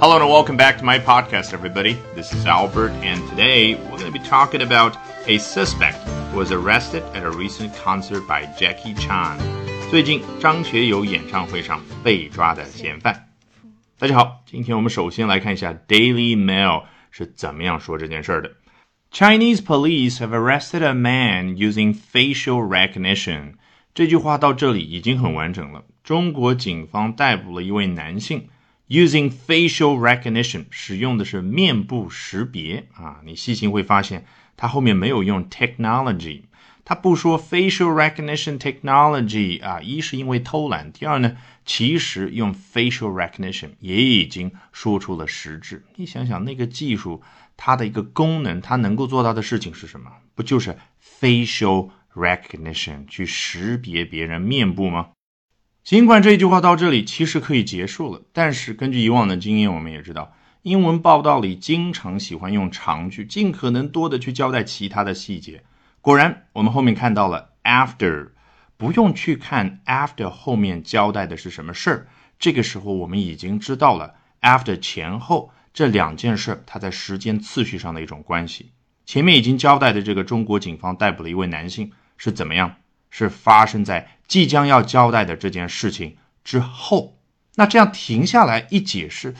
Hello and welcome back to my podcast, everybody. This is Albert, and today we're going to be talking about a suspect who was arrested at a recent concert by Jackie Chan. 最近张学友演唱会上被抓的嫌犯。大家好，今天我们首先来看一下 Daily Mail 是怎么样说这件事儿的。Chinese police have arrested a man using facial recognition。这句话到这里已经很完整了。中国警方逮捕了一位男性。 Using facial recognition 使用的是面部识别啊，你细心会发现它后面没有用 technology，它不说 facial recognition technology 啊，一是因为偷懒，第二呢，其实用 facial recognition 也已经说出了实质。你想想那个技术，它的一个功能，它能够做到的事情是什么？不就是 facial recognition 去识别别人面部吗？尽管这一句话到这里其实可以结束了，但是根据以往的经验，我们也知道，英文报道里经常喜欢用长句，尽可能多的去交代其他的细节。果然，我们后面看到了 after，不用去看 after 后面交代的是什么事儿。这个时候，我们已经知道了 after 前后这两件事它在时间次序上的一种关系。前面已经交代的这个中国警方逮捕了一位男性是怎么样？是发生在即将要交代的这件事情之后，那这样停下来一解释，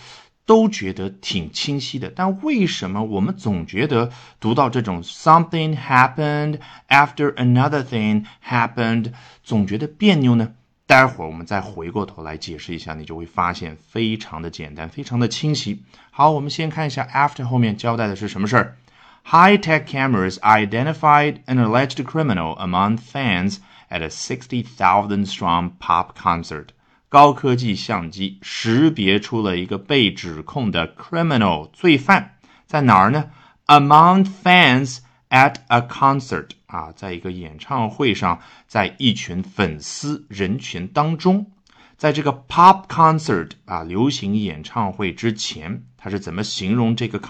都觉得挺清晰的。但为什么我们总觉得读到这种 something happened after another thing happened，总觉得别扭呢？待会儿我们再回过头来解释一下，你就会发现非常的简单，非常的清晰。好，我们先看一下 after 后面交代的是什么事儿。High-tech cameras identified an alleged criminal among fans at a 60,000-strong pop concert. 高科技相机识别出了一个被指控的 criminal 罪犯，在哪儿呢？Among fans at a concert 啊，在一个演唱会上，在一群粉丝人群当中，在这个 pop concert 啊流行演唱会之前，他是怎么形容这个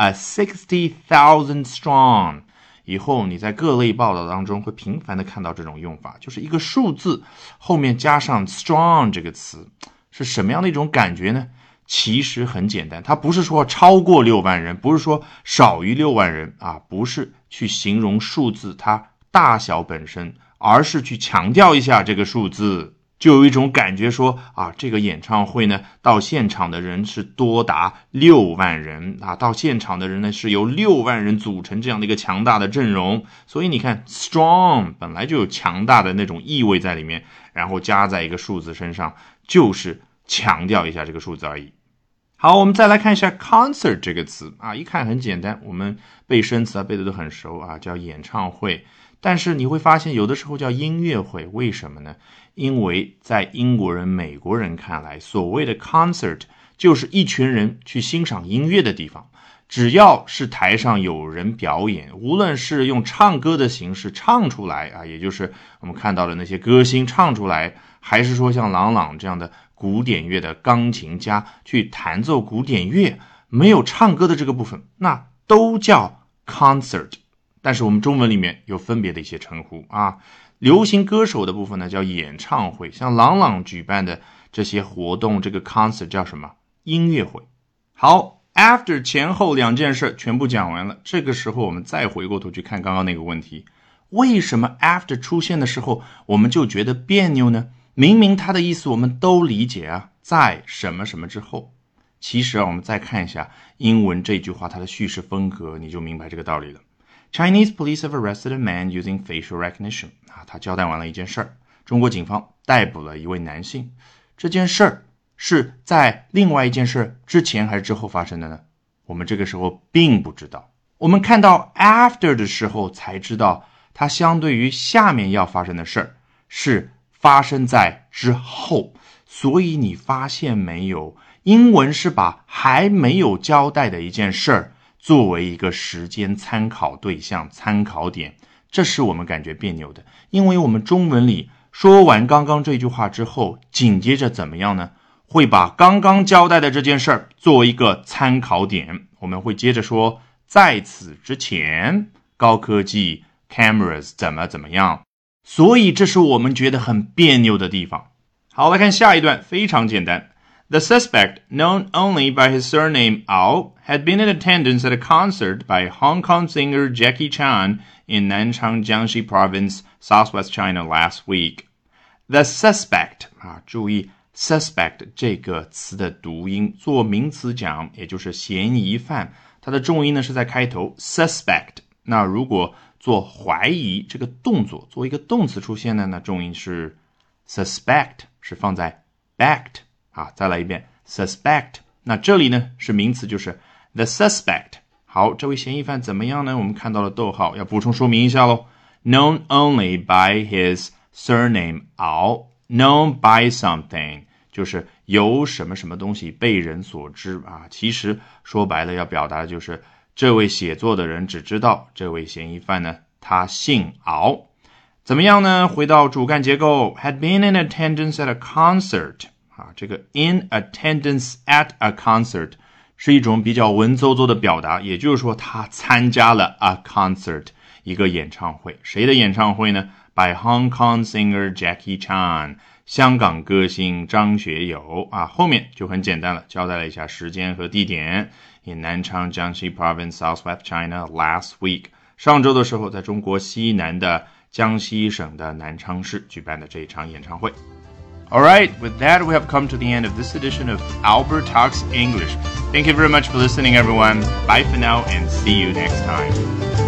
Concert？a sixty thousand strong，以后你在各类报道当中会频繁的看到这种用法，就是一个数字后面加上 strong 这个词，是什么样的一种感觉呢？其实很简单，它不是说超过六万人，不是说少于六万人啊，不是去形容数字它大小本身，而是去强调一下这个数字。就有一种感觉说啊，这个演唱会呢，到现场的人是多达六万人啊，到现场的人呢是由六万人组成这样的一个强大的阵容，所以你看，strong 本来就有强大的那种意味在里面，然后加在一个数字身上，就是强调一下这个数字而已。好，我们再来看一下 concert 这个词啊，一看很简单，我们背生词啊背的都很熟啊，叫演唱会。但是你会发现，有的时候叫音乐会，为什么呢？因为在英国人、美国人看来，所谓的 concert 就是一群人去欣赏音乐的地方。只要是台上有人表演，无论是用唱歌的形式唱出来啊，也就是我们看到的那些歌星唱出来，还是说像郎朗这样的古典乐的钢琴家去弹奏古典乐，没有唱歌的这个部分，那都叫 concert。但是我们中文里面有分别的一些称呼啊，流行歌手的部分呢叫演唱会，像朗朗举办的这些活动，这个 concert 叫什么？音乐会。好，after 前后两件事全部讲完了，这个时候我们再回过头去看刚刚那个问题，为什么 after 出现的时候我们就觉得别扭呢？明明它的意思我们都理解啊，在什么什么之后。其实啊，我们再看一下英文这句话它的叙事风格，你就明白这个道理了。Chinese police have arrested a man using facial recognition。啊，他交代完了一件事儿，中国警方逮捕了一位男性。这件事儿是在另外一件事之前还是之后发生的呢？我们这个时候并不知道。我们看到 after 的时候才知道，它相对于下面要发生的事儿是发生在之后。所以你发现没有？英文是把还没有交代的一件事儿。作为一个时间参考对象、参考点，这是我们感觉别扭的，因为我们中文里说完刚刚这句话之后，紧接着怎么样呢？会把刚刚交代的这件事儿作为一个参考点，我们会接着说，在此之前，高科技 cameras 怎么怎么样，所以这是我们觉得很别扭的地方。好，来看下一段，非常简单。The suspect, known only by his surname Ao, had been in attendance at a concert by Hong Kong singer Jackie Chan in Nanchang, Jiangxi Province, southwest China last week. The suspect 啊，注意 suspect 这个词的读音，做名词讲，也就是嫌疑犯，它的重音呢是在开头 suspect。那如果做怀疑这个动作，做一个动词出现呢，那重音是 suspect，是放在 backed。 啊，再来一遍，suspect。那这里呢是名词，就是 the suspect。好，这位嫌疑犯怎么样呢？我们看到了逗号，要补充说明一下喽。Known only by his surname Ao，known by something，就是由什么什么东西被人所知啊。其实说白了，要表达的就是这位写作的人只知道这位嫌疑犯呢，他姓敖。怎么样呢？回到主干结构，had been in attendance at a concert。啊，这个 in attendance at a concert 是一种比较文绉绉的表达，也就是说他参加了 a concert 一个演唱会，谁的演唱会呢？By Hong Kong singer Jackie Chan，香港歌星张学友啊。后面就很简单了，交代了一下时间和地点，in Nanchang, Jiangxi Province, Southwest China last week，上周的时候，在中国西南的江西省的南昌市举办的这一场演唱会。All right, with that, we have come to the end of this edition of Albert Talks English. Thank you very much for listening, everyone. Bye for now, and see you next time.